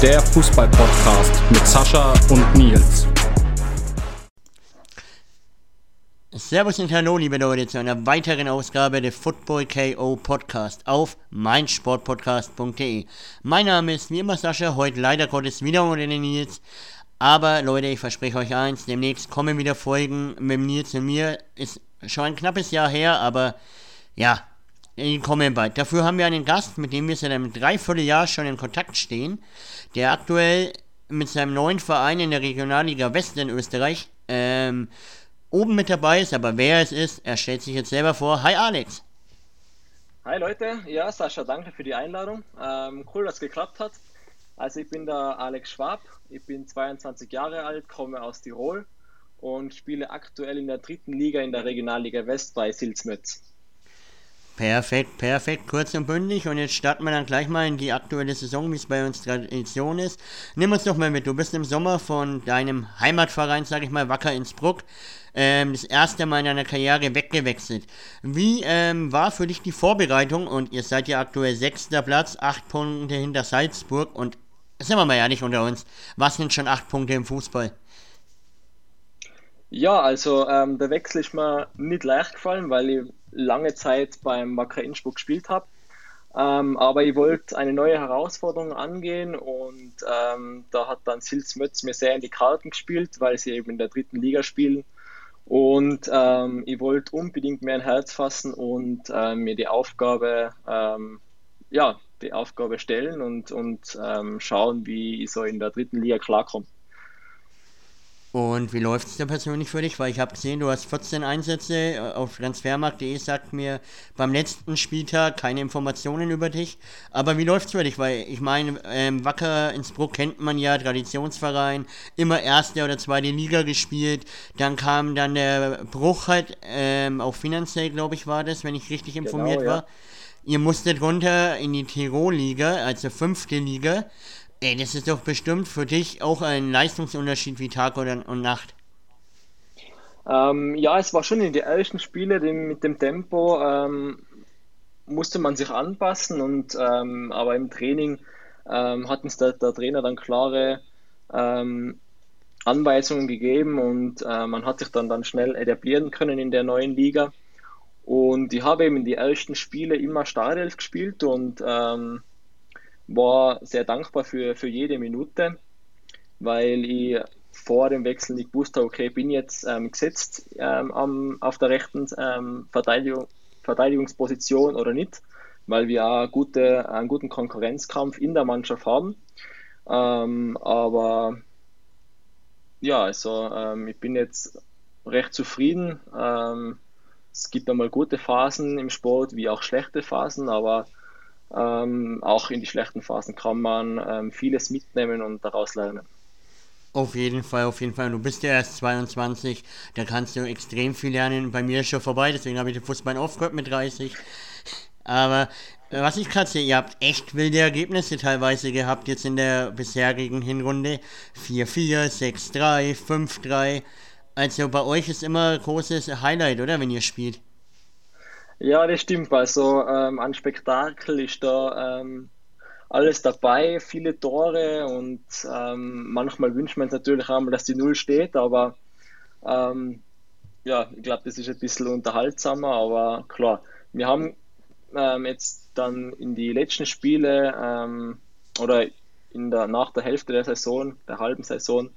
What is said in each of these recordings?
Der Fußball-Podcast mit Sascha und Nils. Servus und Hallo, liebe Leute, zu einer weiteren Ausgabe des Football KO Podcast auf meinsportpodcast.de. Mein Name ist wie immer Sascha, heute leider Gottes wieder ohne den Nils. Aber Leute, ich verspreche euch eins, demnächst kommen wieder Folgen mit Nils und mir. Ist schon ein knappes Jahr her, aber ja, die kommen bald. Dafür haben wir einen Gast, mit dem wir seit einem Dreivierteljahr schon in Kontakt stehen, der aktuell mit seinem neuen Verein in der Regionalliga West in Österreich ähm, oben mit dabei ist, aber wer es ist, er stellt sich jetzt selber vor. Hi Alex. Hi Leute, ja Sascha, danke für die Einladung. Ähm, cool, dass es geklappt hat. Also ich bin der Alex Schwab, ich bin 22 Jahre alt, komme aus Tirol und spiele aktuell in der dritten Liga in der Regionalliga West bei Silzmötz. Perfekt, perfekt, kurz und bündig. Und jetzt starten wir dann gleich mal in die aktuelle Saison, wie es bei uns Tradition ist. Nimm uns doch mal mit. Du bist im Sommer von deinem Heimatverein, sage ich mal, Wacker Innsbruck, ähm, das erste Mal in deiner Karriere weggewechselt. Wie ähm, war für dich die Vorbereitung? Und ihr seid ja aktuell sechster Platz, acht Punkte hinter Salzburg. Und sind wir mal ehrlich unter uns, was sind schon acht Punkte im Fußball? Ja, also ähm, der Wechsel ist mir nicht leicht gefallen, weil ich lange Zeit beim Wacker Innsbruck gespielt habe. Ähm, aber ich wollte eine neue Herausforderung angehen und ähm, da hat dann Sils Mötz mir sehr in die Karten gespielt, weil sie eben in der dritten Liga spielen. Und ähm, ich wollte unbedingt mehr ein Herz fassen und ähm, mir die Aufgabe, ähm, ja, die Aufgabe stellen und, und ähm, schauen, wie ich so in der dritten Liga klarkomme. Und wie läuft es da persönlich für dich? Weil ich habe gesehen, du hast 14 Einsätze. Äh, auf transfermarkt.de sagt mir beim letzten Spieltag keine Informationen über dich. Aber wie läuft es für dich? Weil ich meine, ähm, Wacker Innsbruck kennt man ja, Traditionsverein, immer erste oder zweite Liga gespielt. Dann kam dann der Bruch halt, ähm, auch finanziell, glaube ich, war das, wenn ich richtig genau, informiert genau, ja. war. Ihr musstet runter in die Tirol-Liga, also fünfte Liga. Ey, das ist doch bestimmt für dich auch ein Leistungsunterschied wie Tag oder, und Nacht. Ähm, ja, es war schon in den ersten Spielen mit dem Tempo ähm, musste man sich anpassen und ähm, aber im Training ähm, hat uns der, der, Trainer dann klare ähm, Anweisungen gegeben und äh, man hat sich dann, dann schnell etablieren können in der neuen Liga. Und ich habe eben in die ersten Spiele immer Startelf gespielt und ähm, war sehr dankbar für, für jede Minute, weil ich vor dem Wechsel nicht wusste, okay, bin jetzt ähm, gesetzt ähm, am, auf der rechten ähm, Verteidigung, Verteidigungsposition oder nicht, weil wir auch gute, einen guten Konkurrenzkampf in der Mannschaft haben. Ähm, aber ja, also ähm, ich bin jetzt recht zufrieden. Ähm, es gibt einmal gute Phasen im Sport, wie auch schlechte Phasen, aber ähm, auch in die schlechten Phasen kann man ähm, vieles mitnehmen und daraus lernen. Auf jeden Fall, auf jeden Fall. Du bist ja erst 22, da kannst du extrem viel lernen. Bei mir ist schon vorbei, deswegen habe ich den Fußball aufgehört mit 30. Aber äh, was ich gerade sehe, ihr habt echt wilde Ergebnisse teilweise gehabt jetzt in der bisherigen Hinrunde. 4-4, 6-3, 5-3. Also bei euch ist immer großes Highlight, oder, wenn ihr spielt? Ja, das stimmt. Also ähm, an Spektakel ist da ähm, alles dabei, viele Tore und ähm, manchmal wünscht man es natürlich einmal, dass die Null steht, aber ähm, ja, ich glaube, das ist ein bisschen unterhaltsamer, aber klar, wir haben ähm, jetzt dann in die letzten Spiele ähm, oder in der, nach der Hälfte der Saison, der halben Saison,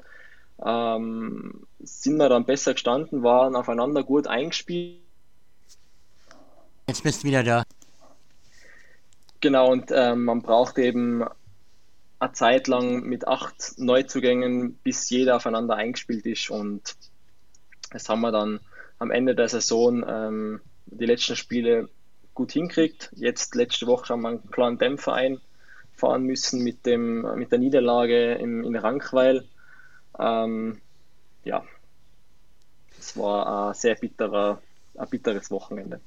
sind wir dann besser gestanden, waren aufeinander gut eingespielt Jetzt bist du wieder da. Genau, und ähm, man braucht eben eine Zeit lang mit acht Neuzugängen, bis jeder aufeinander eingespielt ist. Und das haben wir dann am Ende der Saison ähm, die letzten Spiele gut hinkriegt. Jetzt letzte Woche haben wir einen kleinen Dämpfer einfahren müssen mit, dem, mit der Niederlage im, in Rankweil. Ähm, ja, es war ein sehr bitterer, ein bitteres Wochenende.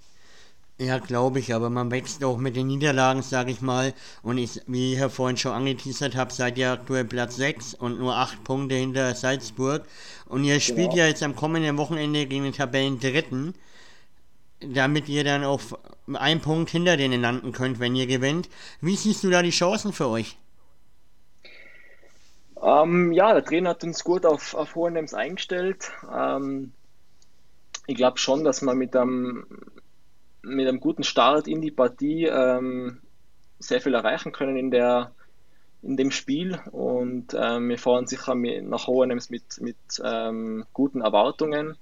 Ja, glaube ich, aber man wächst auch mit den Niederlagen, sage ich mal. Und ich, wie ich ja vorhin schon angeteasert habe, seid ihr aktuell Platz 6 und nur 8 Punkte hinter Salzburg. Und ihr spielt genau. ja jetzt am kommenden Wochenende gegen den Tabellen Dritten, damit ihr dann auf einen Punkt hinter denen landen könnt, wenn ihr gewinnt. Wie siehst du da die Chancen für euch? Ähm, ja, der Trainer hat uns gut auf, auf Hohenems eingestellt. Ähm, ich glaube schon, dass man mit einem, mit einem guten Start in die Partie ähm, sehr viel erreichen können in, der, in dem Spiel. Und ähm, wir fahren sicher mit, nach Hohenems mit, mit ähm, guten Erwartungen.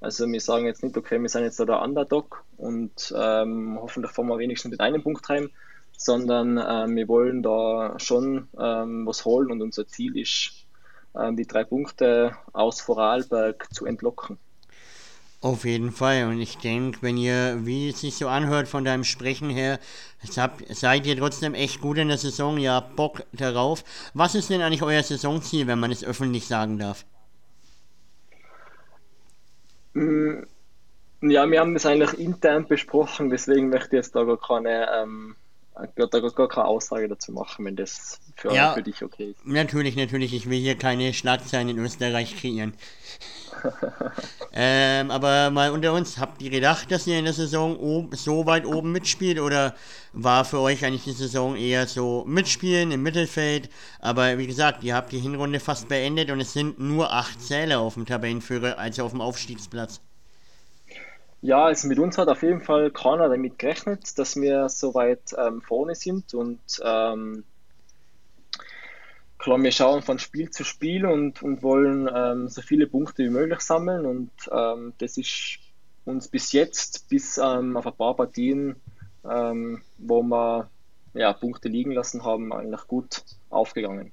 Also wir sagen jetzt nicht, okay, wir sind jetzt da der Underdog und ähm, hoffentlich fahren wir wenigstens mit einem Punkt heim, sondern ähm, wir wollen da schon ähm, was holen und unser Ziel ist, die drei Punkte aus Vorarlberg zu entlocken. Auf jeden Fall. Und ich denke, wenn ihr, wie es sich so anhört von deinem Sprechen her, seid ihr trotzdem echt gut in der Saison, ihr habt Bock darauf. Was ist denn eigentlich euer Saisonziel, wenn man es öffentlich sagen darf? Mm, ja, wir haben das eigentlich intern besprochen, deswegen möchte ich jetzt da gar keine ähm, da gar keine Aussage dazu machen, wenn das für, ja, für dich okay ist. Natürlich, natürlich. Ich will hier keine Schlagzeilen in Österreich kreieren. ähm, aber mal unter uns, habt ihr gedacht, dass ihr in der Saison so weit oben mitspielt oder war für euch eigentlich die Saison eher so mitspielen im Mittelfeld? Aber wie gesagt, ihr habt die Hinrunde fast beendet und es sind nur acht Zähler auf dem Tabellenführer, also auf dem Aufstiegsplatz. Ja, also mit uns hat auf jeden Fall keiner damit gerechnet, dass wir so weit ähm, vorne sind und ähm, klar, wir schauen von Spiel zu Spiel und, und wollen ähm, so viele Punkte wie möglich sammeln und ähm, das ist uns bis jetzt, bis ähm, auf ein paar Partien, ähm, wo wir ja, Punkte liegen lassen haben, eigentlich gut aufgegangen.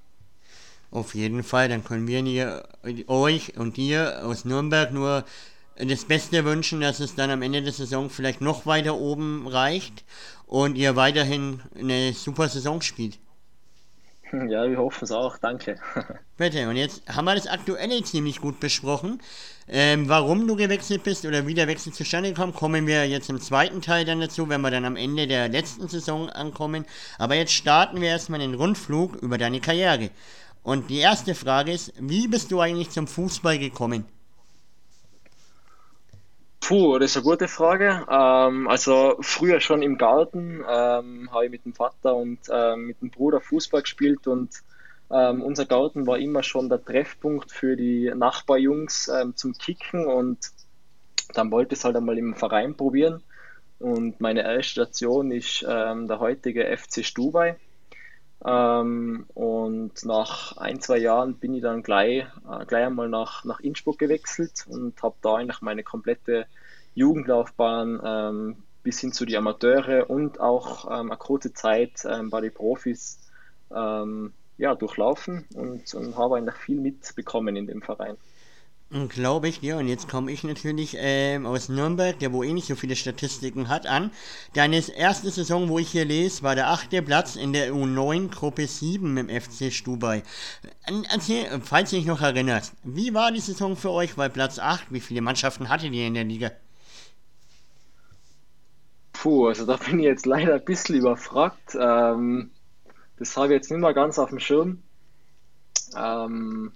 Auf jeden Fall, dann können wir euch und dir aus Nürnberg nur das Beste wünschen, dass es dann am Ende der Saison vielleicht noch weiter oben reicht und ihr weiterhin eine super Saison spielt. Ja, wir hoffen es auch, danke. Bitte, und jetzt haben wir das Aktuelle ziemlich gut besprochen. Ähm, warum du gewechselt bist oder wie der Wechsel zustande kam, kommen wir jetzt im zweiten Teil dann dazu, wenn wir dann am Ende der letzten Saison ankommen. Aber jetzt starten wir erstmal den Rundflug über deine Karriere. Und die erste Frage ist, wie bist du eigentlich zum Fußball gekommen? Puh, das ist eine gute Frage. Ähm, also früher schon im Garten ähm, habe ich mit dem Vater und ähm, mit dem Bruder Fußball gespielt und ähm, unser Garten war immer schon der Treffpunkt für die Nachbarjungs ähm, zum Kicken und dann wollte ich es halt einmal im Verein probieren. Und meine erste Station ist ähm, der heutige FC Stubai. Ähm, und nach ein, zwei Jahren bin ich dann gleich, äh, gleich einmal nach, nach Innsbruck gewechselt und habe da eigentlich meine komplette Jugendlaufbahn ähm, bis hin zu die Amateure und auch ähm, eine kurze Zeit ähm, bei den Profis ähm, ja, durchlaufen und, und habe eigentlich viel mitbekommen in dem Verein. Glaube ich dir. Und jetzt komme ich natürlich ähm, aus Nürnberg, der wo eh nicht so viele Statistiken hat, an. Deine erste Saison, wo ich hier lese, war der achte Platz in der U9 Gruppe 7 im FC Stubai. Erzähl, falls du dich noch erinnerst, wie war die Saison für euch? Weil Platz 8, wie viele Mannschaften hattet ihr in der Liga? Puh, also da bin ich jetzt leider ein bisschen überfragt. Ähm, das habe ich jetzt nicht mehr ganz auf dem Schirm. Ähm,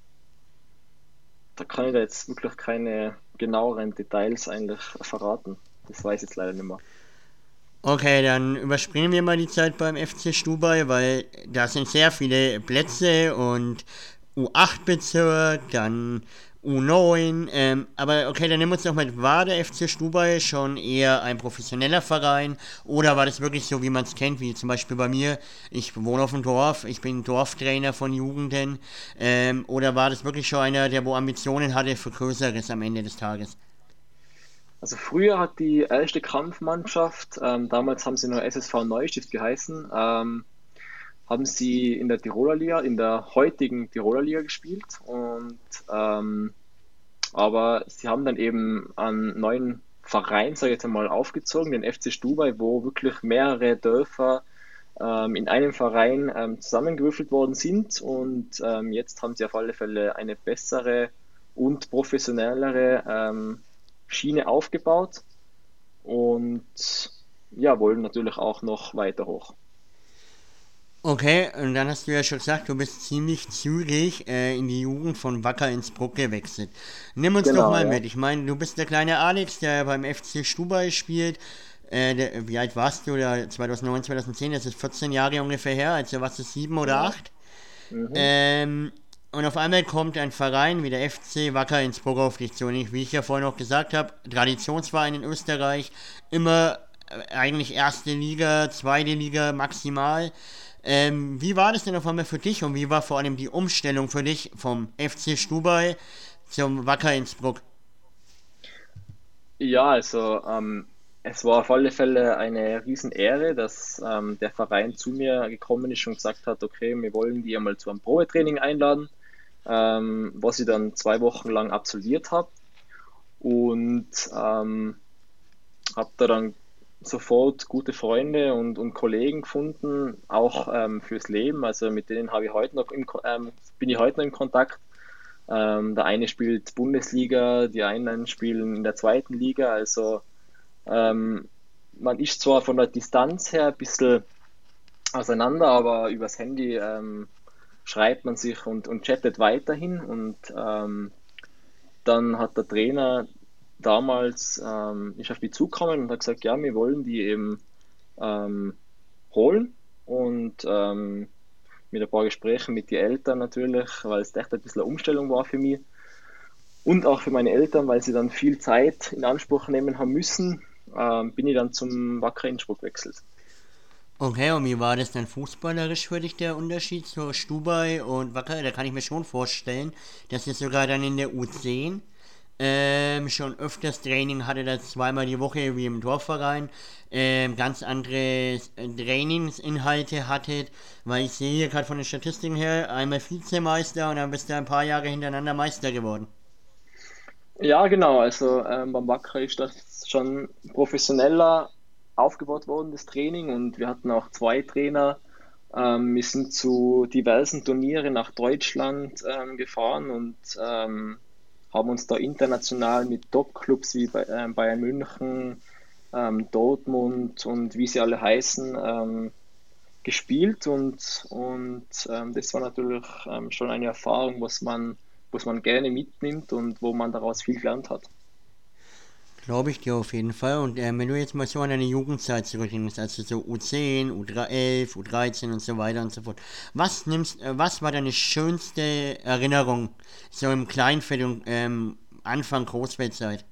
da kann ich da jetzt wirklich keine genaueren Details eigentlich verraten. Das weiß ich jetzt leider nicht mehr. Okay, dann überspringen wir mal die Zeit beim FC Stubai, weil da sind sehr viele Plätze und U8-Bezirk, dann U9, ähm, aber okay, dann nehmen wir uns doch mal, war der FC Stubai schon eher ein professioneller Verein oder war das wirklich so, wie man es kennt, wie zum Beispiel bei mir, ich wohne auf dem Dorf, ich bin Dorftrainer von Jugenden, ähm, oder war das wirklich schon einer, der wo Ambitionen hatte für Größeres am Ende des Tages? Also früher hat die erste Kampfmannschaft, ähm, damals haben sie nur SSV Neustift geheißen, ähm, haben sie in der Tiroler Liga, in der heutigen Tiroler Liga gespielt. Und ähm, aber sie haben dann eben einen neuen Verein, sage ich jetzt einmal, aufgezogen, den FC Stubai, wo wirklich mehrere Dörfer ähm, in einem Verein ähm, zusammengewürfelt worden sind. Und ähm, jetzt haben sie auf alle Fälle eine bessere und professionellere ähm, Schiene aufgebaut und ja, wollen natürlich auch noch weiter hoch. Okay, und dann hast du ja schon gesagt, du bist ziemlich zügig äh, in die Jugend von Wacker ins Bruck gewechselt. Nimm uns genau, doch mal ja. mit. Ich meine, du bist der kleine Alex, der beim FC Stubai spielt. Äh, der, wie alt warst du? Da 2009, 2010, das ist 14 Jahre ungefähr her, also warst du sieben oder acht. Mhm. Ähm, Und auf einmal kommt ein Verein wie der FC Wacker Innsbruck auf dich zu. Und wie ich ja vorhin noch gesagt habe, Traditionsverein in Österreich, immer äh, eigentlich erste Liga, zweite Liga maximal. Ähm, wie war das denn auf einmal für dich und wie war vor allem die Umstellung für dich vom FC Stubai zum Wacker Innsbruck? Ja, also ähm, es war auf alle Fälle eine Riesenehre, dass ähm, der Verein zu mir gekommen ist und gesagt hat, okay, wir wollen die einmal zu einem Probetraining einladen, ähm, was ich dann zwei Wochen lang absolviert habe und ähm, habe da dann sofort gute Freunde und, und Kollegen gefunden, auch ähm, fürs Leben. Also mit denen habe ich heute noch im, ähm, bin ich heute noch in Kontakt. Ähm, der eine spielt Bundesliga, die anderen spielen in der zweiten Liga. Also ähm, man ist zwar von der Distanz her ein bisschen auseinander, aber übers Handy ähm, schreibt man sich und, und chattet weiterhin. Und ähm, dann hat der Trainer damals ähm, ist auf die zugekommen und hat gesagt, ja, wir wollen die eben ähm, holen und ähm, mit ein paar Gesprächen mit den Eltern natürlich, weil es echt ein bisschen eine Umstellung war für mich und auch für meine Eltern, weil sie dann viel Zeit in Anspruch nehmen haben müssen, ähm, bin ich dann zum Wacker Innsbruck gewechselt. Okay, und wie war das dann fußballerisch für dich der Unterschied zu Stubai und Wacker? Da kann ich mir schon vorstellen, dass ihr sogar dann in der U10 ähm, schon öfters Training hatte, das zweimal die Woche wie im Dorfverein, ähm, ganz andere Trainingsinhalte hattet, weil ich sehe hier gerade von den Statistiken her, einmal Vizemeister und dann bist du ein paar Jahre hintereinander Meister geworden. Ja, genau, also ähm, beim Wacker ist das schon professioneller aufgebaut worden, das Training, und wir hatten auch zwei Trainer. Ähm, wir sind zu diversen Turnieren nach Deutschland ähm, gefahren und ähm, haben uns da international mit Top-Clubs wie äh, Bayern München, ähm, Dortmund und wie sie alle heißen, ähm, gespielt und, und ähm, das war natürlich schon eine Erfahrung, was man, was man gerne mitnimmt und wo man daraus viel gelernt hat. Glaube ich dir auf jeden Fall. Und äh, wenn du jetzt mal so an deine Jugendzeit zurückdenkst, also so U10, U11, U13 und so weiter und so fort. Was nimmst, äh, was war deine schönste Erinnerung so im Kleinfeld und ähm, Anfang Großfeldzeit?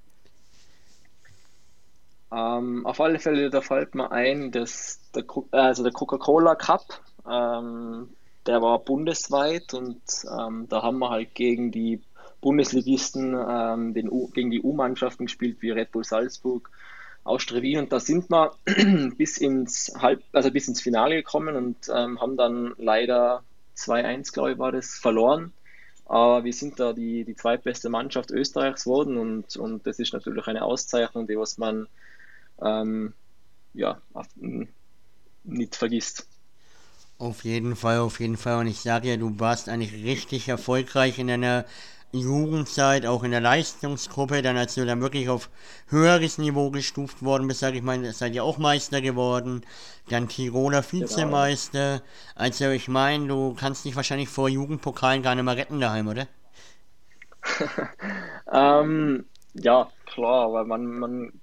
Ähm, auf alle Fälle, da fällt mir ein, dass der, also der Coca-Cola Cup, ähm, der war bundesweit und ähm, da haben wir halt gegen die Bundesligisten ähm, den U, gegen die U-Mannschaften gespielt, wie Red Bull Salzburg, Austria Wien. Und da sind wir bis ins Halb, also bis ins Finale gekommen und ähm, haben dann leider 2-1, glaube ich, war das, verloren. Aber wir sind da die, die zweitbeste Mannschaft Österreichs geworden und, und das ist natürlich eine Auszeichnung, die was man ähm, ja, nicht vergisst. Auf jeden Fall, auf jeden Fall. Und ich sage ja, du warst eigentlich richtig erfolgreich in deiner Jugendzeit, auch in der Leistungsgruppe, dann als du dann wirklich auf höheres Niveau gestuft worden bist, sage ich mal, seid ihr auch Meister geworden, dann Tiroler genau. Vizemeister. Genau. Also ich meine, du kannst dich wahrscheinlich vor Jugendpokalen gar nicht mehr retten daheim, oder? ähm, ja, klar, weil man, man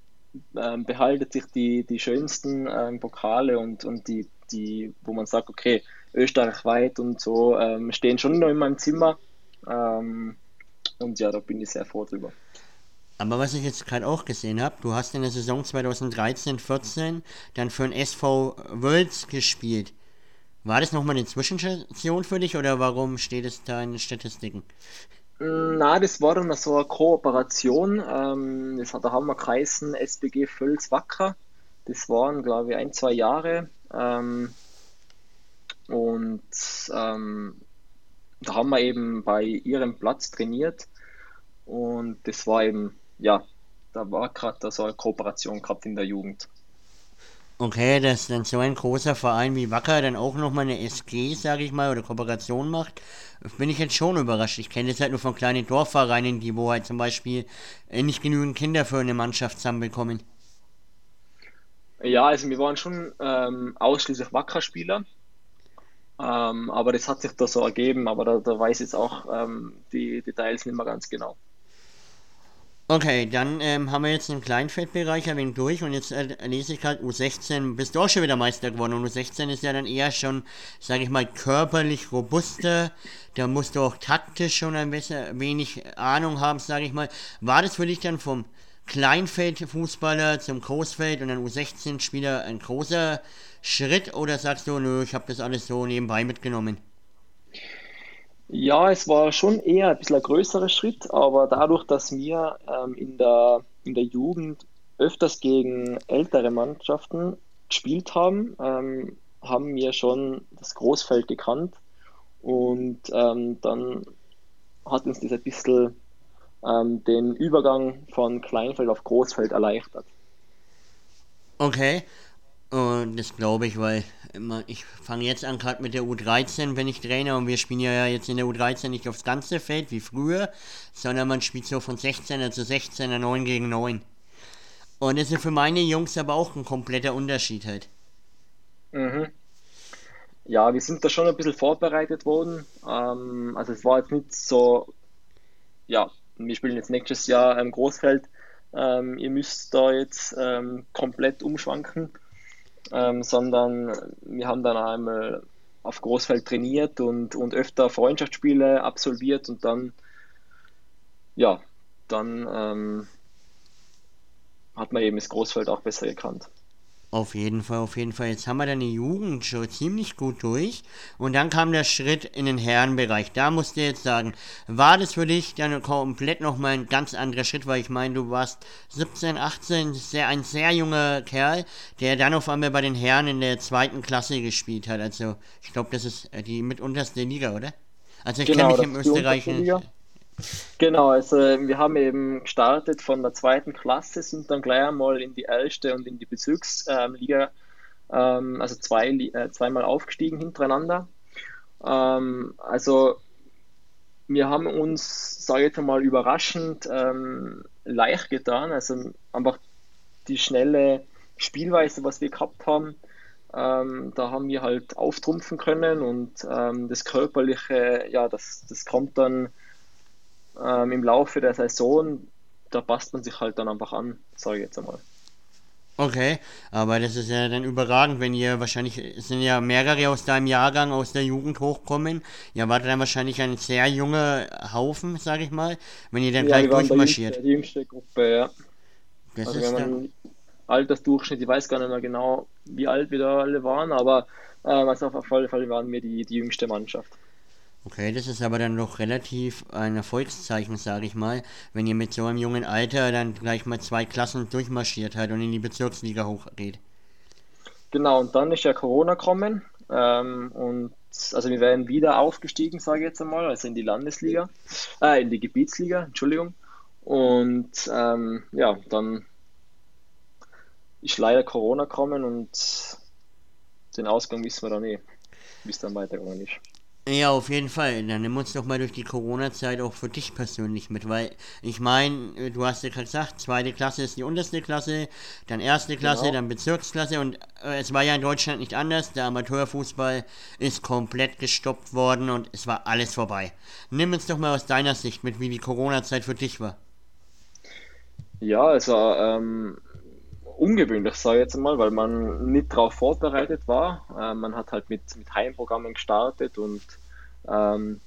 ähm, behaltet sich die, die schönsten ähm, Pokale und, und die, die, wo man sagt, okay, österreichweit und so, ähm, stehen schon noch in meinem Zimmer. Ähm, und ja, da bin ich sehr froh drüber. Aber was ich jetzt gerade auch gesehen habe, du hast in der Saison 2013-14 dann für den SV Wölz gespielt. War das nochmal eine Zwischenstation für dich oder warum steht es da in den Statistiken? Mm, na, das war dann so eine Kooperation. Ähm, das hat der Hammer geheißen, SBG Völz Wacker. Das waren, glaube ich, ein, zwei Jahre. Ähm, und ähm, da haben wir eben bei ihrem Platz trainiert und das war eben, ja, da war gerade so eine Kooperation gehabt in der Jugend. Okay, dass dann so ein großer Verein wie Wacker dann auch nochmal eine SG, sage ich mal, oder Kooperation macht, bin ich jetzt schon überrascht. Ich kenne das halt nur von kleinen Dorfvereinen, die wo halt zum Beispiel äh, nicht genügend Kinder für eine Mannschaft zusammenbekommen. Ja, also wir waren schon ähm, ausschließlich Wacker-Spieler. Ähm, aber das hat sich da so ergeben, aber da, da weiß jetzt auch ähm, die Details nicht mehr ganz genau. Okay, dann ähm, haben wir jetzt den Kleinfeldbereich ein wenig durch und jetzt äh, lese ich gerade U16, bist du auch schon wieder Meister geworden und U16 ist ja dann eher schon, sage ich mal, körperlich robuster, da musst du auch taktisch schon ein wenig Ahnung haben, sage ich mal. War das für dich dann vom Kleinfeldfußballer zum Großfeld und dann U16-Spieler ein großer Schritt oder sagst du, nö, ich habe das alles so nebenbei mitgenommen? Ja, es war schon eher ein bisschen ein größerer Schritt, aber dadurch, dass wir ähm, in der, in der Jugend öfters gegen ältere Mannschaften gespielt haben, ähm, haben wir schon das Großfeld gekannt und ähm, dann hat uns das ein bisschen ähm, den Übergang von Kleinfeld auf Großfeld erleichtert. Okay, und das glaube ich, weil ich fange jetzt an gerade mit der U13, wenn ich traine und wir spielen ja jetzt in der U13 nicht aufs ganze Feld wie früher, sondern man spielt so von 16er zu 16er 9 gegen 9. Und das ist für meine Jungs aber auch ein kompletter Unterschied halt. Mhm. Ja, wir sind da schon ein bisschen vorbereitet worden. Ähm, also es war jetzt nicht so, ja, wir spielen jetzt nächstes Jahr im Großfeld. Ähm, ihr müsst da jetzt ähm, komplett umschwanken ähm, sondern wir haben dann einmal auf Großfeld trainiert und, und öfter Freundschaftsspiele absolviert und dann, ja, dann ähm, hat man eben das Großfeld auch besser gekannt. Auf jeden Fall, auf jeden Fall. Jetzt haben wir deine Jugend schon ziemlich gut durch. Und dann kam der Schritt in den Herrenbereich. Da musst du jetzt sagen, war das für dich dann komplett nochmal ein ganz anderer Schritt, weil ich meine, du warst 17, 18, sehr, ein sehr junger Kerl, der dann auf einmal bei den Herren in der zweiten Klasse gespielt hat. Also, ich glaube, das ist die mitunterste Liga, oder? Also, ich genau, kenne mich im Österreichischen. Genau, also wir haben eben gestartet von der zweiten Klasse, sind dann gleich einmal in die erste und in die Bezirksliga, ähm, also zwei, äh, zweimal aufgestiegen hintereinander. Ähm, also wir haben uns, sage ich jetzt mal, überraschend ähm, leicht getan. Also einfach die schnelle Spielweise, was wir gehabt haben, ähm, da haben wir halt auftrumpfen können und ähm, das Körperliche, ja, das, das kommt dann ähm, im Laufe der Saison, da passt man sich halt dann einfach an, sage ich jetzt einmal. Okay, aber das ist ja dann überragend, wenn ihr wahrscheinlich, es sind ja mehrere aus deinem Jahrgang, aus der Jugend hochkommen. Ihr wart dann wahrscheinlich ein sehr junger Haufen, sage ich mal, wenn ihr dann ja, gleich durchmarschiert. Die jüngste, die jüngste Gruppe, ja. Das also ist wenn man Altersdurchschnitt, ich weiß gar nicht mehr genau, wie alt wir da alle waren, aber äh, also auf jeden Fall waren wir die, die jüngste Mannschaft. Okay, das ist aber dann doch relativ ein Erfolgszeichen, sage ich mal, wenn ihr mit so einem jungen Alter dann gleich mal zwei Klassen durchmarschiert hat und in die Bezirksliga hochgeht. Genau, und dann ist ja Corona gekommen ähm, und also wir werden wieder aufgestiegen, sage ich jetzt einmal, also in die Landesliga, äh, in die Gebietsliga, Entschuldigung. Und ähm, ja, dann ist leider Corona gekommen und den Ausgang wissen wir dann eh, wie es dann weitergegangen ist. Ja, auf jeden Fall. Dann nimm uns doch mal durch die Corona-Zeit auch für dich persönlich mit, weil ich meine, du hast ja gerade gesagt, zweite Klasse ist die unterste Klasse, dann erste Klasse, genau. dann Bezirksklasse und äh, es war ja in Deutschland nicht anders. Der Amateurfußball ist komplett gestoppt worden und es war alles vorbei. Nimm uns doch mal aus deiner Sicht mit, wie die Corona-Zeit für dich war. Ja, also ähm, ungewöhnlich, sage ich jetzt mal, weil man nicht darauf vorbereitet war. Äh, man hat halt mit, mit Heimprogrammen gestartet und ähm,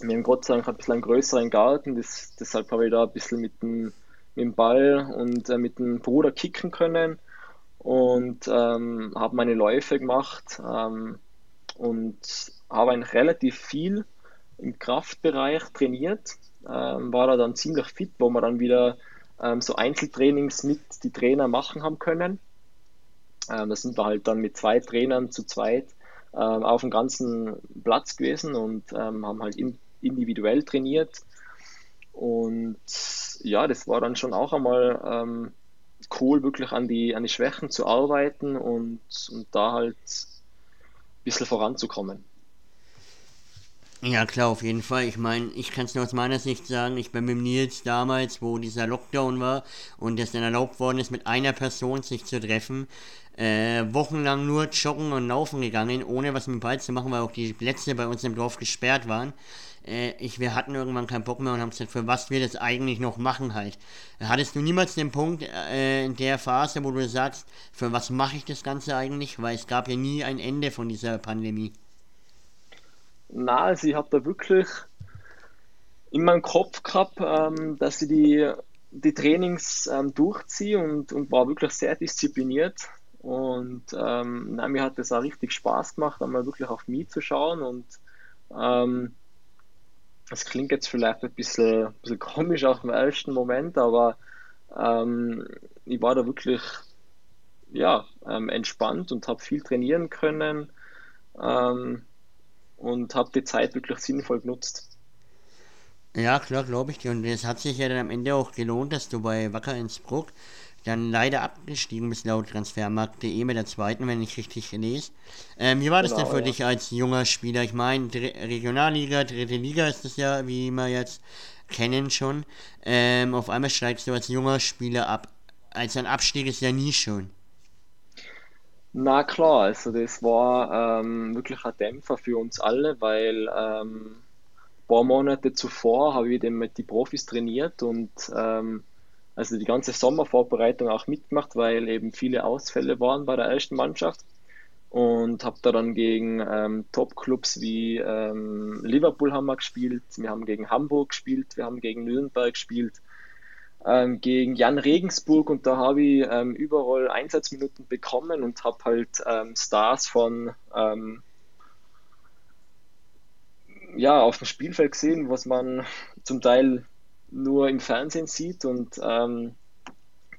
wir haben Gott sei Dank ein bisschen einen größeren Garten, das, deshalb habe ich da ein bisschen mit dem, mit dem Ball und äh, mit dem Bruder kicken können und ähm, habe meine Läufe gemacht ähm, und habe eigentlich relativ viel im Kraftbereich trainiert, ähm, war da dann ziemlich fit, wo man dann wieder ähm, so Einzeltrainings mit die Trainer machen haben können. Ähm, da sind wir halt dann mit zwei Trainern zu zweit ähm, auf dem ganzen Platz gewesen und ähm, haben halt in, individuell trainiert. Und ja, das war dann schon auch einmal ähm, cool, wirklich an die, an die Schwächen zu arbeiten und, und da halt ein bisschen voranzukommen. Ja, klar, auf jeden Fall. Ich meine, ich kann es nur aus meiner Sicht sagen, ich bin mit Nils damals, wo dieser Lockdown war und es dann erlaubt worden ist, mit einer Person sich zu treffen, äh, wochenlang nur joggen und laufen gegangen, ohne was mit dem Ball zu machen, weil auch die Plätze bei uns im Dorf gesperrt waren. Äh, ich, wir hatten irgendwann keinen Bock mehr und haben gesagt, für was wir das eigentlich noch machen halt. Hattest du niemals den Punkt äh, in der Phase, wo du sagst, für was mache ich das Ganze eigentlich? Weil es gab ja nie ein Ende von dieser Pandemie. Also ich habe da wirklich in meinem Kopf gehabt, ähm, dass ich die, die Trainings ähm, durchziehe und, und war wirklich sehr diszipliniert. Und ähm, nein, mir hat das auch richtig Spaß gemacht, einmal wirklich auf mich zu schauen. Und ähm, das klingt jetzt vielleicht ein bisschen, ein bisschen komisch auch im ersten Moment, aber ähm, ich war da wirklich ja, ähm, entspannt und habe viel trainieren können. Ähm, und habe die Zeit wirklich sinnvoll genutzt. Ja, klar, glaube ich dir. Und es hat sich ja dann am Ende auch gelohnt, dass du bei Wacker Innsbruck dann leider abgestiegen bist laut Transfermarkt.de mit der zweiten, wenn ich richtig lese. Ähm, wie war das genau, denn für ja. dich als junger Spieler? Ich meine, Regionalliga, dritte Liga ist das ja, wie wir jetzt kennen schon. Ähm, auf einmal steigst du als junger Spieler ab. Als ein Abstieg ist ja nie schon. Na klar, also das war ähm, wirklich ein Dämpfer für uns alle, weil ähm, ein paar Monate zuvor habe ich dann mit den Profis trainiert und ähm, also die ganze Sommervorbereitung auch mitgemacht, weil eben viele Ausfälle waren bei der ersten Mannschaft und habe da dann gegen ähm, Top-Clubs wie ähm, Liverpool haben wir gespielt, wir haben gegen Hamburg gespielt, wir haben gegen Nürnberg gespielt ähm, gegen Jan Regensburg und da habe ich ähm, überall Einsatzminuten bekommen und habe halt ähm, Stars von ähm, ja, auf dem Spielfeld gesehen, was man zum Teil nur im Fernsehen sieht und ähm,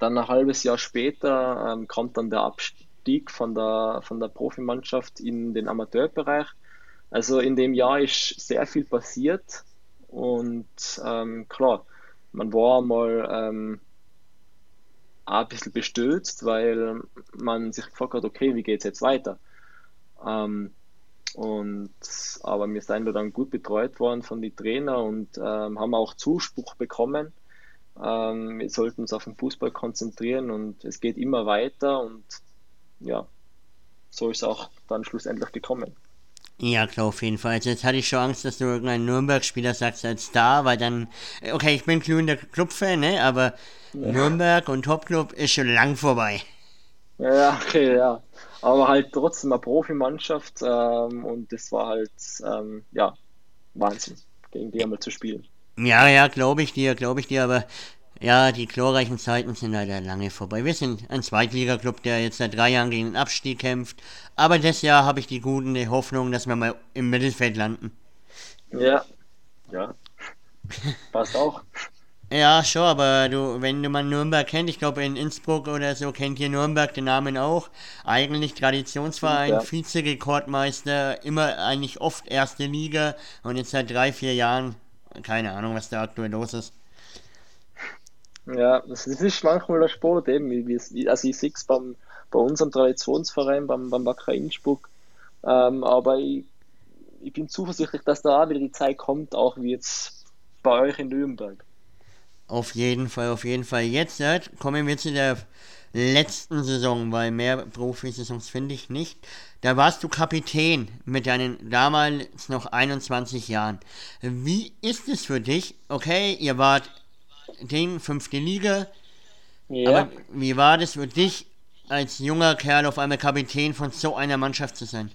dann ein halbes Jahr später ähm, kommt dann der Abstieg von der, von der Profimannschaft in den Amateurbereich. Also in dem Jahr ist sehr viel passiert und klar, man war mal ähm, auch ein bisschen bestürzt, weil man sich gefragt hat, okay, wie geht es jetzt weiter? Ähm, und, aber wir sind da dann gut betreut worden von den Trainern und ähm, haben auch Zuspruch bekommen. Ähm, wir sollten uns auf den Fußball konzentrieren und es geht immer weiter und ja, so ist es auch dann schlussendlich gekommen. Ja, klar, auf jeden Fall. Also jetzt hatte ich schon Angst, dass du irgendeinen Nürnberg-Spieler sagst als Star, weil dann, okay, ich bin glühender Club-Fan, ne, aber ja. Nürnberg und Topclub ist schon lang vorbei. Ja, okay, ja. Aber halt trotzdem eine Profimannschaft ähm, und das war halt, ähm, ja, Wahnsinn, gegen die einmal zu spielen. Ja, ja, glaube ich dir, glaube ich dir, aber ja, die glorreichen Zeiten sind leider lange vorbei. Wir sind ein Zweitligaklub, der jetzt seit drei Jahren gegen den Abstieg kämpft. Aber das Jahr habe ich die gute Hoffnung, dass wir mal im Mittelfeld landen. Ja, ja. Passt auch. Ja, schon, aber du, wenn du mal Nürnberg kennt, ich glaube in Innsbruck oder so kennt ihr Nürnberg den Namen auch. Eigentlich Traditionsverein, ja. Vize-Rekordmeister, immer eigentlich oft erste Liga und jetzt seit drei, vier Jahren, keine Ahnung, was da aktuell los ist. Ja, das, ist manchmal der Sport eben, also ich sehe es beim, bei unserem Traditionsverein, beim, beim Wacker Innsbruck, ähm, aber ich, ich bin zuversichtlich, dass da auch wieder die Zeit kommt, auch wie jetzt bei euch in Nürnberg. Auf jeden Fall, auf jeden Fall. Jetzt kommen wir zu der letzten Saison, weil mehr Profisaisons finde ich nicht. Da warst du Kapitän mit deinen damals noch 21 Jahren. Wie ist es für dich? Okay, ihr wart Ding, fünfte Liga. Ja. Aber wie war das für dich, als junger Kerl auf einmal Kapitän von so einer Mannschaft zu sein?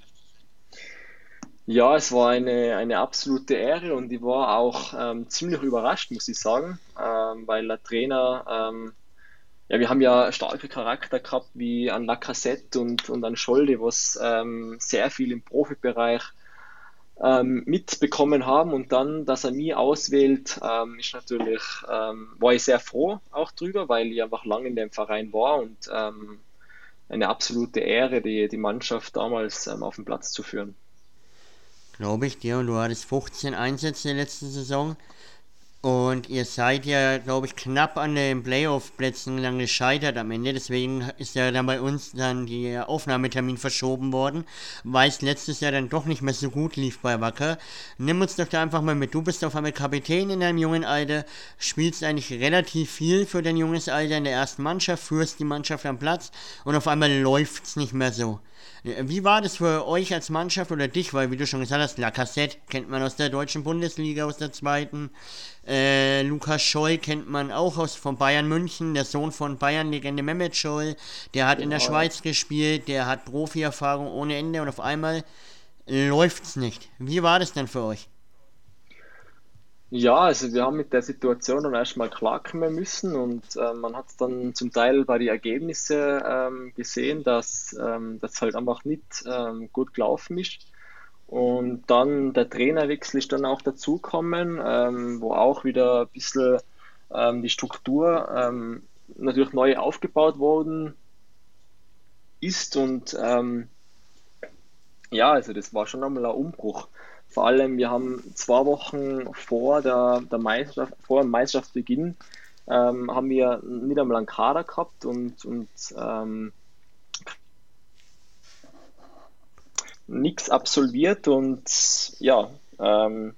Ja, es war eine, eine absolute Ehre und ich war auch ähm, ziemlich überrascht, muss ich sagen, ähm, weil der Trainer, ähm, ja, wir haben ja starke Charakter gehabt wie an Lacazette und, und an Scholde, was ähm, sehr viel im Profibereich ähm, mitbekommen haben und dann, dass er mich auswählt, ähm, ist natürlich, ähm, war ich sehr froh auch drüber, weil ich einfach lange in dem Verein war und ähm, eine absolute Ehre, die, die Mannschaft damals ähm, auf den Platz zu führen. Glaube ich dir, du hattest 15 Einsätze letzte Saison. Und ihr seid ja, glaube ich, knapp an den Playoff-Plätzen lang gescheitert am Ende. Deswegen ist ja dann bei uns dann der Aufnahmetermin verschoben worden, weil es letztes Jahr dann doch nicht mehr so gut lief bei Wacker. Nimm uns doch da einfach mal mit. Du bist auf einmal Kapitän in deinem jungen Alter, spielst eigentlich relativ viel für dein junges Alter in der ersten Mannschaft, führst die Mannschaft am Platz und auf einmal läuft es nicht mehr so. Wie war das für euch als Mannschaft oder dich? Weil, wie du schon gesagt hast, Lacassette kennt man aus der deutschen Bundesliga, aus der zweiten. Äh, Lukas Scholl kennt man auch aus von Bayern München, der Sohn von Bayern-Legende Mehmet Scholl. Der hat genau. in der genau. Schweiz gespielt, der hat Profi-Erfahrung ohne Ende und auf einmal läuft's nicht. Wie war das denn für euch? Ja, also wir haben mit der Situation dann erstmal klarkommen müssen und äh, man hat dann zum Teil bei den Ergebnissen ähm, gesehen, dass ähm, das halt einfach nicht ähm, gut gelaufen ist. Und dann der Trainerwechsel ist dann auch dazugekommen, ähm, wo auch wieder ein bisschen ähm, die Struktur ähm, natürlich neu aufgebaut worden ist und ja, also das war schon einmal ein Umbruch. Vor allem, wir haben zwei Wochen vor, der, der Meisterschaft, vor dem Meisterschaftsbeginn ähm, haben wir nicht einmal einen Kader gehabt und, und ähm, nichts absolviert und ja, ähm,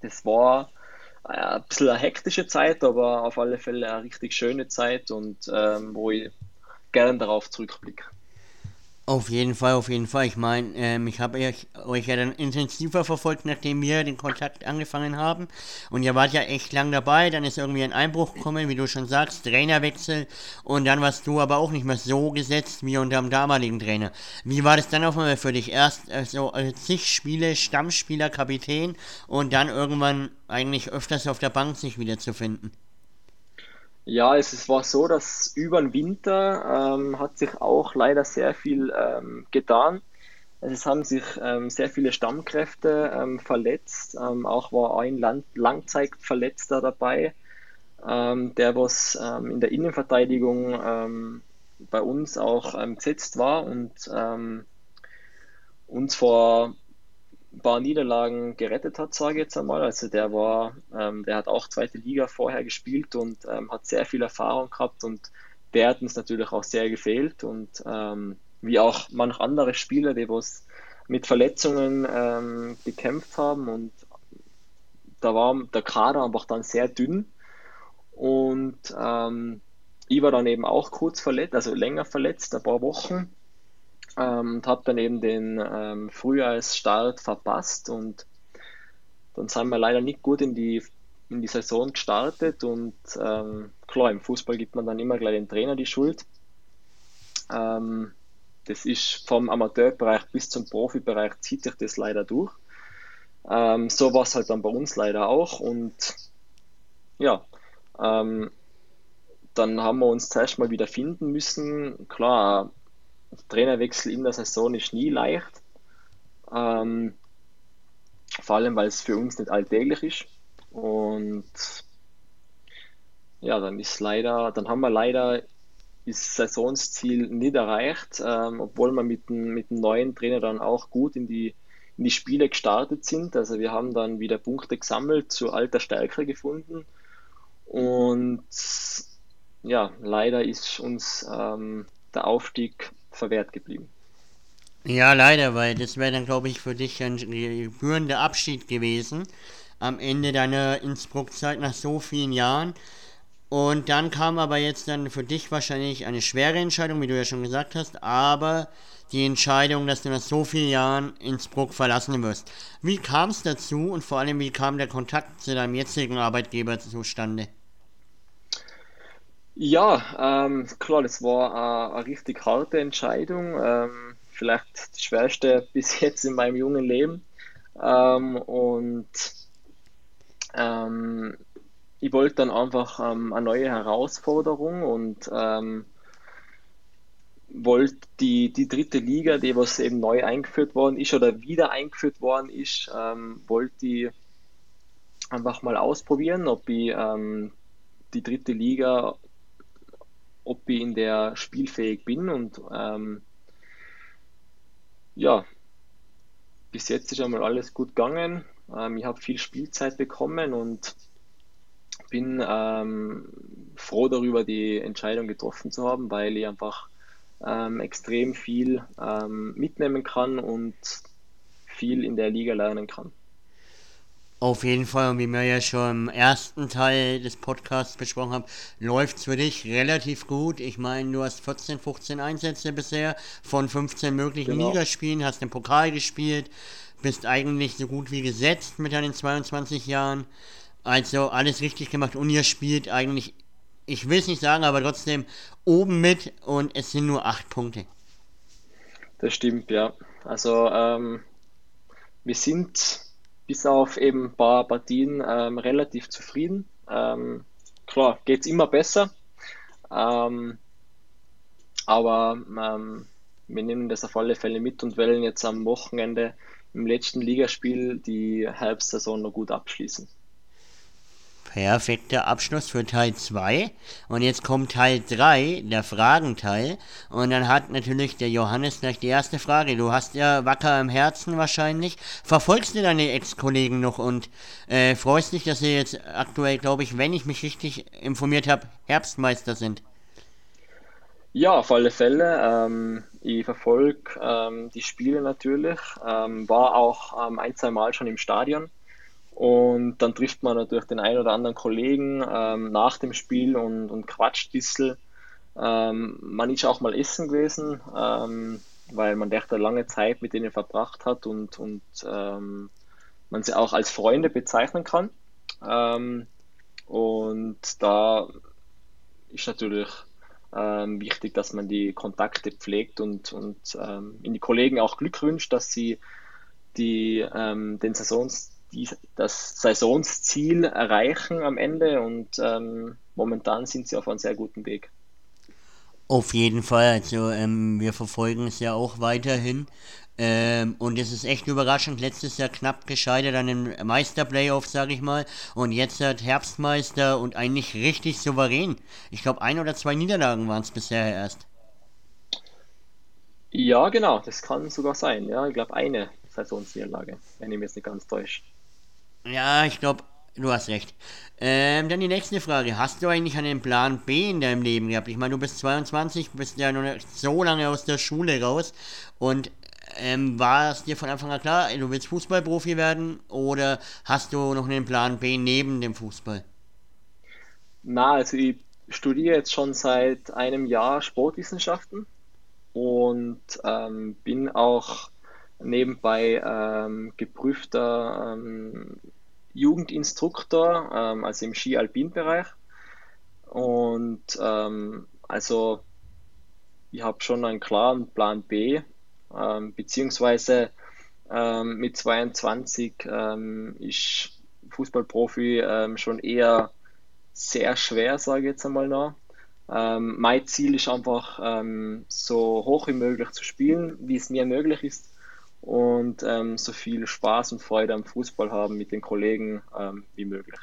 das war äh, ein bisschen eine hektische Zeit, aber auf alle Fälle eine richtig schöne Zeit und ähm, wo ich gerne darauf zurückblicke. Auf jeden Fall, auf jeden Fall. Ich meine, ähm, ich habe euch, euch, ja dann intensiver verfolgt, nachdem wir den Kontakt angefangen haben. Und ihr wart ja echt lang dabei. Dann ist irgendwie ein Einbruch gekommen, wie du schon sagst, Trainerwechsel. Und dann warst du aber auch nicht mehr so gesetzt wie unter dem damaligen Trainer. Wie war das dann auf einmal für dich? Erst also, äh, zig Spiele, Stammspieler, Kapitän und dann irgendwann eigentlich öfters auf der Bank sich wiederzufinden. Ja, es, war so, dass über den Winter ähm, hat sich auch leider sehr viel ähm, getan. Es haben sich ähm, sehr viele Stammkräfte ähm, verletzt. Ähm, auch war ein Land Langzeitverletzter dabei, ähm, der was in der Innenverteidigung bei uns auch gesetzt war und uns vor paar Niederlagen gerettet hat, sage ich jetzt einmal. Also der war, ähm, der hat auch zweite Liga vorher gespielt und ähm, hat sehr viel Erfahrung gehabt und der hat uns natürlich auch sehr gefehlt und ähm, wie auch manch andere Spieler, die was mit Verletzungen ähm, gekämpft haben und da war der Kader einfach dann sehr dünn und ähm, ich war dann eben auch kurz verletzt, also länger verletzt, ein paar Wochen und habe dann eben den ähm, Frühjahrsstart verpasst und dann sind wir leider nicht gut in die, in die Saison gestartet und ähm, klar, im Fußball gibt man dann immer gleich den Trainer die Schuld. Ähm, das ist vom Amateurbereich bis zum Profibereich zieht sich das leider durch. Ähm, so war es halt dann bei uns leider auch und ja, ähm, dann haben wir uns zuerst mal wieder finden müssen. Klar, Trainerwechsel in der Saison ist nie leicht. Ähm, vor allem, weil es für uns nicht alltäglich ist. Und ja, dann ist leider, dann haben wir leider das Saisonsziel nicht erreicht, ähm, obwohl wir mit dem, mit dem neuen Trainer dann auch gut in die, in die Spiele gestartet sind. Also wir haben dann wieder Punkte gesammelt, zu alter Stärke gefunden. Und ja, leider ist uns ähm, der Aufstieg verwehrt geblieben. Ja, leider, weil das wäre dann, glaube ich, für dich ein gebührender Abschied gewesen am Ende deiner Innsbruck-Zeit nach so vielen Jahren. Und dann kam aber jetzt dann für dich wahrscheinlich eine schwere Entscheidung, wie du ja schon gesagt hast, aber die Entscheidung, dass du nach so vielen Jahren Innsbruck verlassen wirst. Wie kam es dazu und vor allem, wie kam der Kontakt zu deinem jetzigen Arbeitgeber zustande? Ja, ähm, klar, das war eine richtig harte Entscheidung. Ähm, vielleicht die schwerste bis jetzt in meinem jungen Leben. Ähm, und ähm, ich wollte dann einfach ähm, eine neue Herausforderung und ähm, wollte die, die dritte Liga, die was eben neu eingeführt worden ist oder wieder eingeführt worden ist, wollte die einfach mal ausprobieren, ob ich die dritte Liga ob ich in der spielfähig bin und ähm, ja, bis jetzt ist einmal alles gut gegangen. Ähm, ich habe viel Spielzeit bekommen und bin ähm, froh darüber, die Entscheidung getroffen zu haben, weil ich einfach ähm, extrem viel ähm, mitnehmen kann und viel in der Liga lernen kann. Auf jeden Fall, und wie wir ja schon im ersten Teil des Podcasts besprochen haben, läuft es für dich relativ gut. Ich meine, du hast 14, 15 Einsätze bisher von 15 möglichen genau. Ligaspielen, hast den Pokal gespielt, bist eigentlich so gut wie gesetzt mit deinen 22 Jahren. Also alles richtig gemacht und ihr spielt eigentlich, ich will es nicht sagen, aber trotzdem oben mit und es sind nur 8 Punkte. Das stimmt, ja. Also ähm, wir sind bis auf eben ein paar Partien ähm, relativ zufrieden. Ähm, klar, geht es immer besser, ähm, aber ähm, wir nehmen das auf alle Fälle mit und wollen jetzt am Wochenende im letzten Ligaspiel die Herbstsaison noch gut abschließen. Perfekter Abschluss für Teil 2. Und jetzt kommt Teil 3, der Fragenteil. Und dann hat natürlich der Johannes gleich die erste Frage. Du hast ja wacker im Herzen wahrscheinlich. Verfolgst du deine Ex-Kollegen noch und äh, freust dich, dass sie jetzt aktuell, glaube ich, wenn ich mich richtig informiert habe, Herbstmeister sind? Ja, auf alle Fälle. Ähm, ich verfolge ähm, die Spiele natürlich. Ähm, war auch ähm, ein, zwei Mal schon im Stadion. Und dann trifft man natürlich den einen oder anderen Kollegen ähm, nach dem Spiel und, und quatscht ein. Ähm, man ist auch mal essen gewesen, ähm, weil man echt lange Zeit mit denen verbracht hat und, und ähm, man sie auch als Freunde bezeichnen kann. Ähm, und da ist natürlich ähm, wichtig, dass man die Kontakte pflegt und, und in die Kollegen auch Glück wünscht, dass sie die, den Saisons die, das Saisonsziel erreichen am Ende und ähm, momentan sind sie auf einem sehr guten Weg. Auf jeden Fall, also ähm, wir verfolgen es ja auch weiterhin. Ähm, und es ist echt überraschend. Letztes Jahr knapp gescheitert an den Meisterplayoff, sage ich mal. Und jetzt hat Herbstmeister und eigentlich richtig souverän. Ich glaube, ein oder zwei Niederlagen waren es bisher erst. Ja, genau, das kann sogar sein. Ja, ich glaube, eine Saisonsniederlage, wenn ich mich jetzt nicht ganz täusche. Ja, ich glaube, du hast recht. Ähm, dann die nächste Frage. Hast du eigentlich einen Plan B in deinem Leben gehabt? Ich meine, du bist 22, bist ja noch nicht so lange aus der Schule raus. Und ähm, war es dir von Anfang an klar, du willst Fußballprofi werden? Oder hast du noch einen Plan B neben dem Fußball? Na, also ich studiere jetzt schon seit einem Jahr Sportwissenschaften und ähm, bin auch nebenbei ähm, geprüfter ähm, Jugendinstruktor, ähm, also im Ski-Alpin-Bereich. Und ähm, also ich habe schon einen klaren Plan B, ähm, beziehungsweise ähm, mit 22 ähm, ist Fußballprofi ähm, schon eher sehr schwer, sage ich jetzt einmal noch. Mein Ziel ist einfach, so hoch wie möglich zu spielen, wie es mir möglich ist und ähm, so viel Spaß und Freude am Fußball haben mit den Kollegen ähm, wie möglich.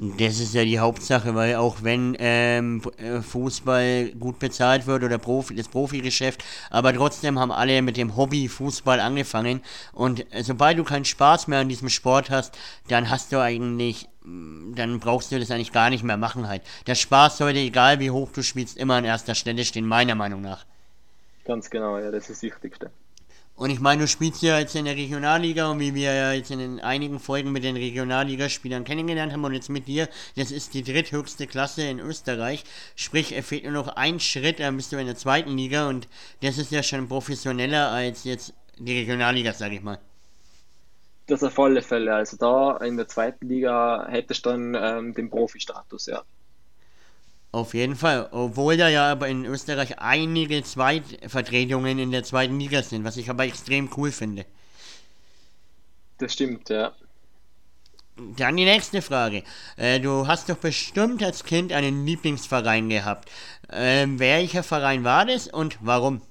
Das ist ja die Hauptsache, weil auch wenn ähm, äh, Fußball gut bezahlt wird oder Profi, das Profigeschäft, aber trotzdem haben alle mit dem Hobby Fußball angefangen und äh, sobald du keinen Spaß mehr an diesem Sport hast, dann hast du eigentlich, mm, dann brauchst du das eigentlich gar nicht mehr machen halt. Der Spaß sollte, egal wie hoch du spielst, immer an erster Stelle stehen, meiner Meinung nach. Ganz genau, ja, das ist das Wichtigste. Und ich meine, du spielst ja jetzt in der Regionalliga und wie wir ja jetzt in einigen Folgen mit den Regionalligaspielern kennengelernt haben und jetzt mit dir, das ist die dritthöchste Klasse in Österreich. Sprich, er fehlt nur noch ein Schritt, dann bist du in der zweiten Liga und das ist ja schon professioneller als jetzt die Regionalliga, sag ich mal. Das auf alle Fälle. Also da in der zweiten Liga hättest du dann ähm, den Profi-Status, ja. Auf jeden Fall, obwohl da ja aber in Österreich einige Zweitvertretungen in der zweiten Liga sind, was ich aber extrem cool finde. Das stimmt, ja. Dann die nächste Frage. Äh, du hast doch bestimmt als Kind einen Lieblingsverein gehabt. Ähm, welcher Verein war das und warum?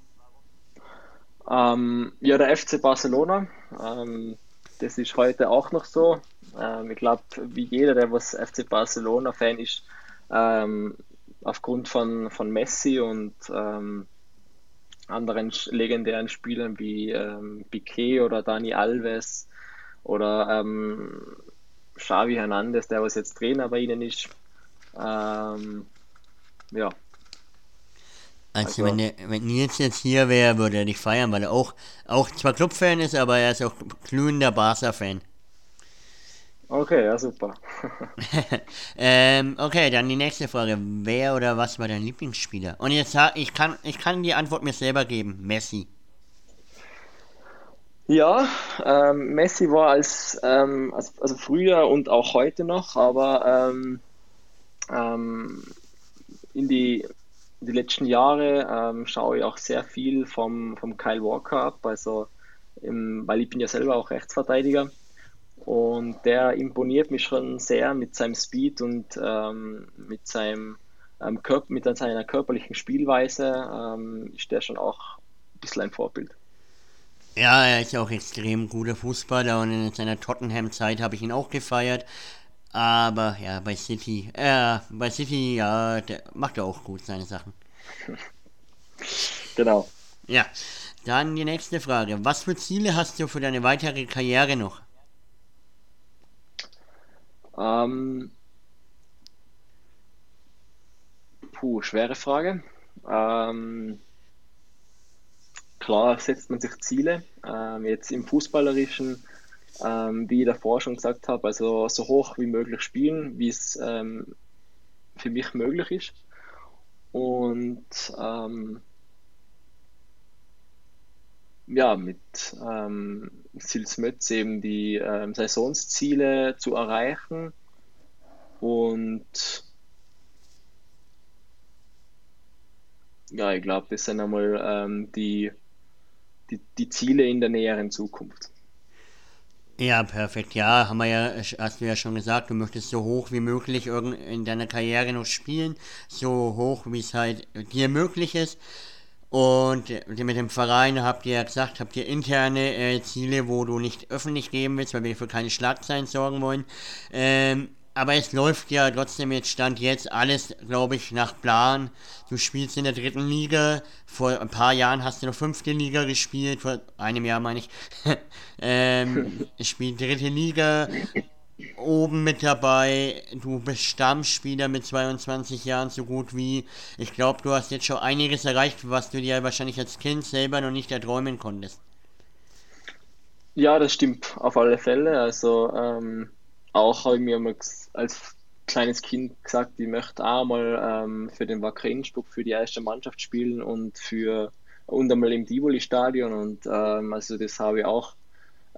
Ähm, ja, der FC Barcelona. Ähm, das ist heute auch noch so. Ähm, ich glaube, wie jeder, der was FC Barcelona-Fan ist, ähm, aufgrund von, von Messi und ähm, anderen legendären Spielern wie ähm, Piquet oder Dani Alves oder ähm, Xavi Hernandez, der was jetzt Trainer bei ihnen ist. Ähm, ja. Also, also wenn, der, wenn Nils jetzt hier wäre, würde er dich feiern, weil er auch, auch zwar Clubfan ist, aber er ist auch glühender Barca-Fan. Okay, ja super. ähm, okay, dann die nächste Frage. Wer oder was war dein Lieblingsspieler? Und jetzt ich kann ich kann die Antwort mir selber geben. Messi. Ja, ähm, Messi war als, ähm, als, also früher und auch heute noch, aber ähm, ähm in die, die letzten Jahre ähm, schaue ich auch sehr viel vom, vom Kyle Walker ab, also im, weil ich bin ja selber auch Rechtsverteidiger und der imponiert mich schon sehr mit seinem Speed und ähm, mit, seinem, ähm, Körper, mit seiner körperlichen Spielweise ähm, ist der schon auch ein bisschen ein Vorbild. Ja, er ist auch extrem guter Fußballer und in seiner Tottenham-Zeit habe ich ihn auch gefeiert. Aber ja, bei City, äh, bei City, ja, der macht er auch gut seine Sachen. Genau. Ja, dann die nächste Frage. Was für Ziele hast du für deine weitere Karriere noch? Ähm, puh, schwere Frage. Ähm, klar setzt man sich Ziele. Ähm, jetzt im Fußballerischen, ähm, wie ich davor schon gesagt habe, also so hoch wie möglich spielen, wie es ähm, für mich möglich ist. Und ähm, ja, mit ähm, Sils Mötz eben die ähm, Saisonsziele zu erreichen und ja, ich glaube, das sind einmal ähm, die, die, die Ziele in der näheren Zukunft. Ja, perfekt. Ja, haben wir ja, hast du ja schon gesagt, du möchtest so hoch wie möglich in deiner Karriere noch spielen, so hoch wie es halt dir möglich ist. Und mit dem Verein habt ihr ja gesagt, habt ihr interne äh, Ziele, wo du nicht öffentlich geben willst, weil wir für keine Schlagzeilen sorgen wollen. Ähm, aber es läuft ja trotzdem jetzt Stand jetzt alles, glaube ich, nach Plan. Du spielst in der dritten Liga. Vor ein paar Jahren hast du noch fünfte Liga gespielt. Vor einem Jahr meine ich. ähm, ich spiele dritte Liga oben mit dabei. Du bist Stammspieler mit 22 Jahren so gut wie. Ich glaube, du hast jetzt schon einiges erreicht, was du dir wahrscheinlich als Kind selber noch nicht erträumen konntest. Ja, das stimmt auf alle Fälle. Also ähm, auch habe ich mir als kleines Kind gesagt, ich möchte auch mal ähm, für den Wacker Innsbruck für die erste Mannschaft spielen und für und einmal im Tivoli-Stadion und ähm, also das habe ich auch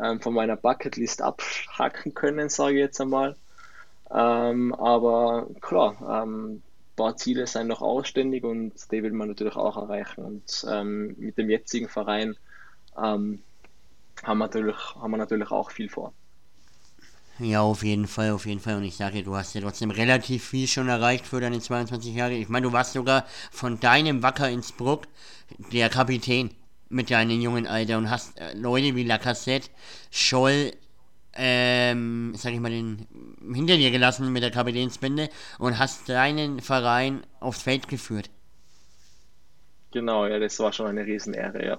ähm, von meiner Bucketlist abhacken können, sage ich jetzt einmal. Ähm, aber klar, ähm, ein paar Ziele sind noch ausständig und die will man natürlich auch erreichen. Und ähm, mit dem jetzigen Verein ähm, haben, wir natürlich, haben wir natürlich auch viel vor. Ja, auf jeden Fall, auf jeden Fall. Und ich sage, du hast ja trotzdem relativ viel schon erreicht für deine 22 Jahre. Ich meine, du warst sogar von deinem Wacker Innsbruck der Kapitän mit deinem jungen Alter und hast äh, Leute wie Lacassette, Scholl, ähm, sag ich mal, den hinter dir gelassen mit der Kapitänsbinde und hast deinen Verein aufs Feld geführt. Genau, ja, das war schon eine Riesenehre, ja.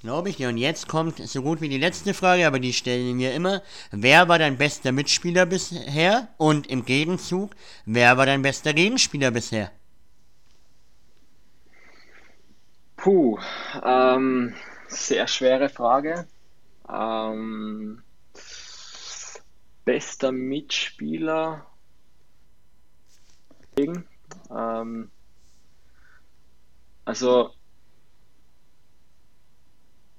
Glaube ich dir. Und jetzt kommt so gut wie die letzte Frage, aber die stellen wir immer. Wer war dein bester Mitspieler bisher? Und im Gegenzug, wer war dein bester Gegenspieler bisher? Puh, ähm, sehr schwere Frage. Ähm, bester Mitspieler. Ähm, also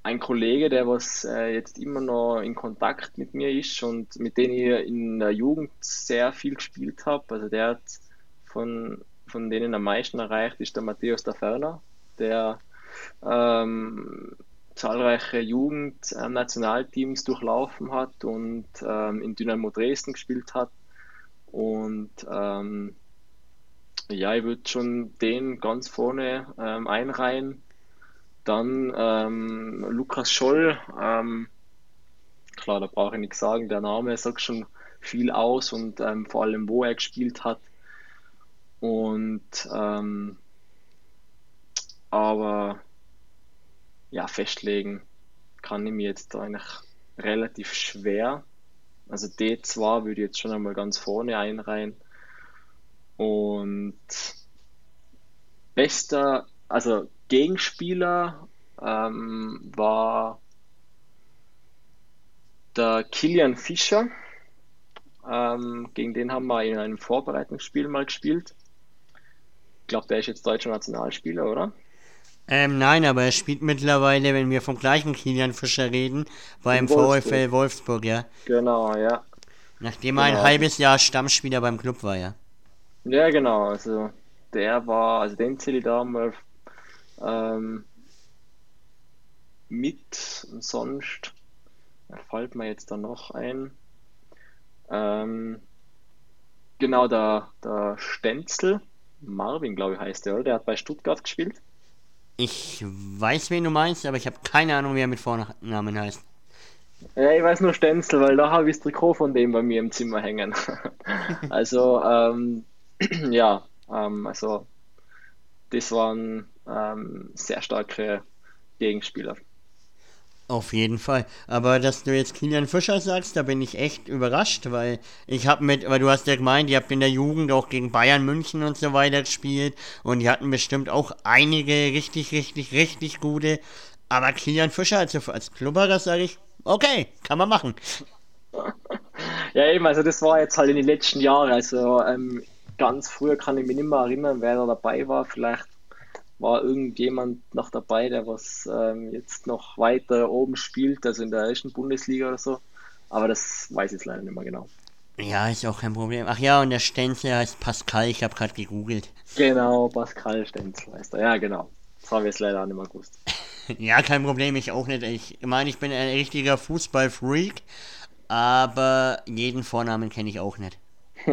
ein Kollege, der was äh, jetzt immer noch in Kontakt mit mir ist und mit dem ich in der Jugend sehr viel gespielt habe. Also der hat von, von denen am meisten erreicht, ist der Matthäus da Ferner, der ähm, zahlreiche Jugendnationalteams durchlaufen hat und ähm, in Dynamo Dresden gespielt hat. Und ähm, ja, ich würde schon den ganz vorne ähm, einreihen. Dann ähm, Lukas Scholl, ähm, klar, da brauche ich nichts sagen, der Name sagt schon viel aus und ähm, vor allem, wo er gespielt hat. Und ähm, aber ja, festlegen kann ich mir jetzt eigentlich relativ schwer. Also D2 würde ich jetzt schon einmal ganz vorne einreihen. Und bester, also Gegenspieler ähm, war der Kilian Fischer. Ähm, gegen den haben wir in einem Vorbereitungsspiel mal gespielt. Ich glaube, der ist jetzt deutscher Nationalspieler, oder? Ähm, nein, aber er spielt mittlerweile, wenn wir vom gleichen Kilian Fischer reden, beim Wolfsburg. VfL Wolfsburg, ja. Genau, ja. Nachdem er genau. ein halbes Jahr Stammspieler beim Club war, ja. Ja, genau. Also der war, also den zähle ich da mal ähm, mit und sonst fällt mir jetzt da noch ein. Ähm, genau, der, der Stenzel, Marvin, glaube ich, heißt der, oder? Der hat bei Stuttgart gespielt. Ich weiß, wen du meinst, aber ich habe keine Ahnung, wie er mit Vornamen heißt. Ja, ich weiß nur Stenzel, weil da habe ich das Trikot von dem bei mir im Zimmer hängen. also, ähm, ja, ähm, also das waren ähm, sehr starke Gegenspieler. Auf jeden Fall. Aber dass du jetzt Kilian Fischer sagst, da bin ich echt überrascht, weil ich habe mit, weil du hast ja gemeint, ihr habt in der Jugend auch gegen Bayern München und so weiter gespielt und die hatten bestimmt auch einige richtig, richtig, richtig gute. Aber Kilian Fischer, also als Klubberer sage ich, okay, kann man machen. Ja, eben, also das war jetzt halt in den letzten Jahren. Also ähm, ganz früher kann ich mich nicht mehr erinnern, wer da dabei war. Vielleicht war irgendjemand noch dabei, der was ähm, jetzt noch weiter oben spielt, also in der ersten Bundesliga oder so. Aber das weiß ich jetzt leider nicht mehr genau. Ja, ist auch kein Problem. Ach ja, und der Stenzel heißt Pascal, ich habe gerade gegoogelt. Genau, Pascal Stenzel heißt er. Ja, genau. Das haben wir jetzt leider auch nicht mehr gewusst. ja, kein Problem, ich auch nicht. Ich meine, ich bin ein richtiger Fußballfreak, aber jeden Vornamen kenne ich auch nicht.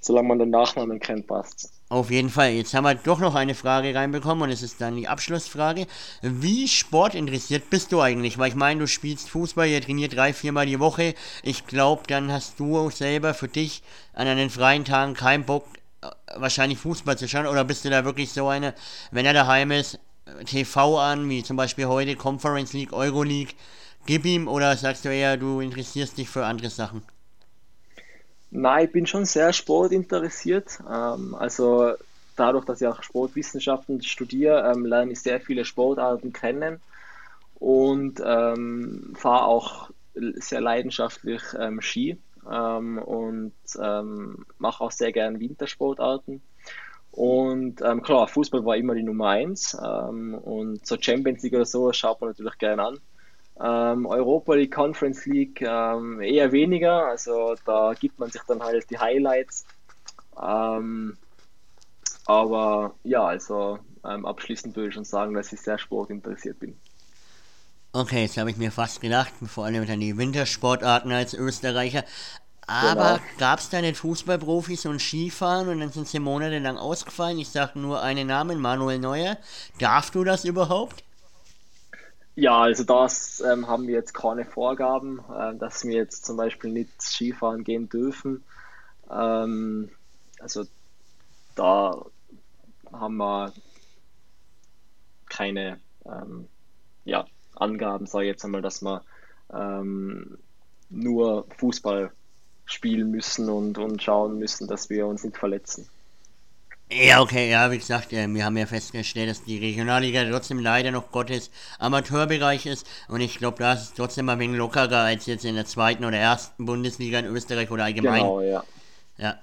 Solange man den Nachnamen kennt, passt's. Auf jeden Fall. Jetzt haben wir doch noch eine Frage reinbekommen und es ist dann die Abschlussfrage. Wie sportinteressiert bist du eigentlich? Weil ich meine, du spielst Fußball, ihr trainiert drei, viermal die Woche. Ich glaube, dann hast du selber für dich an einen freien Tagen keinen Bock, äh, wahrscheinlich Fußball zu schauen. Oder bist du da wirklich so eine, wenn er daheim ist, TV an, wie zum Beispiel heute Conference League, Euro League, gib ihm oder sagst du eher, du interessierst dich für andere Sachen? Nein, ich bin schon sehr sportinteressiert. Ähm, also dadurch, dass ich auch Sportwissenschaften studiere, ähm, lerne ich sehr viele Sportarten kennen und ähm, fahre auch sehr leidenschaftlich ähm, Ski ähm, und mache auch sehr gerne Wintersportarten. Und klar, Fußball war immer die Nummer eins und so Champions League oder so schaut man natürlich gerne an. Ähm, Europa League, Conference League ähm, eher weniger, also da gibt man sich dann halt die Highlights. Ähm, aber ja, also ähm, abschließend würde ich schon sagen, dass ich sehr sportinteressiert bin. Okay, jetzt habe ich mir fast gedacht, vor allem an die Wintersportarten als Österreicher. Aber genau. gab es da nicht Fußballprofis und Skifahren und dann sind sie monatelang ausgefallen? Ich sage nur einen Namen, Manuel Neuer. Darfst du das überhaupt? Ja, also das ähm, haben wir jetzt keine Vorgaben, äh, dass wir jetzt zum Beispiel nicht Skifahren gehen dürfen. Ähm, also da haben wir keine ähm, ja, Angaben, sage ich jetzt einmal, dass wir ähm, nur Fußball spielen müssen und, und schauen müssen, dass wir uns nicht verletzen. Ja, okay, ja, wie gesagt, äh, wir haben ja festgestellt, dass die Regionalliga trotzdem leider noch Gottes Amateurbereich ist und ich glaube, da ist es trotzdem ein wenig lockerer als jetzt in der zweiten oder ersten Bundesliga in Österreich oder allgemein. Genau, ja. Ja,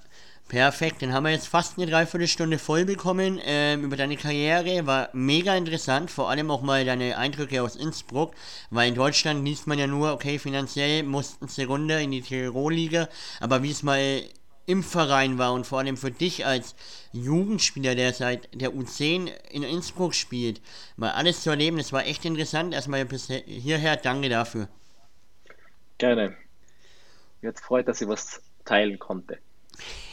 perfekt. Dann haben wir jetzt fast eine Dreiviertelstunde voll bekommen ähm, über deine Karriere. War mega interessant, vor allem auch mal deine Eindrücke aus Innsbruck, weil in Deutschland liest man ja nur, okay, finanziell mussten sie runter in die Tirolliga, aber wie es mal im Verein war und vor allem für dich als Jugendspieler, der seit der U10 in Innsbruck spielt, mal alles zu erleben. Das war echt interessant. Erstmal bis hierher, danke dafür. Gerne. Jetzt freut, dass ich was teilen konnte.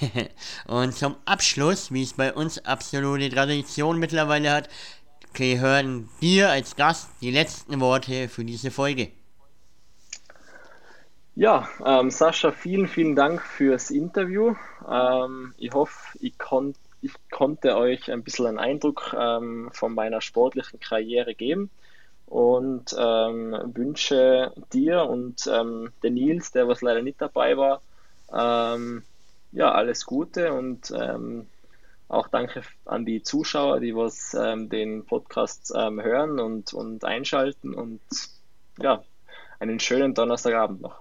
und zum Abschluss, wie es bei uns absolute Tradition mittlerweile hat, gehören dir als Gast die letzten Worte für diese Folge. Ja, ähm, Sascha, vielen, vielen Dank fürs Interview. Ähm, ich hoffe, ich, kon ich, konnte euch ein bisschen einen Eindruck ähm, von meiner sportlichen Karriere geben und ähm, wünsche dir und ähm, den Nils, der was leider nicht dabei war, ähm, ja, alles Gute und ähm, auch danke an die Zuschauer, die was den Podcast hören und, und einschalten und ja, einen schönen Donnerstagabend noch.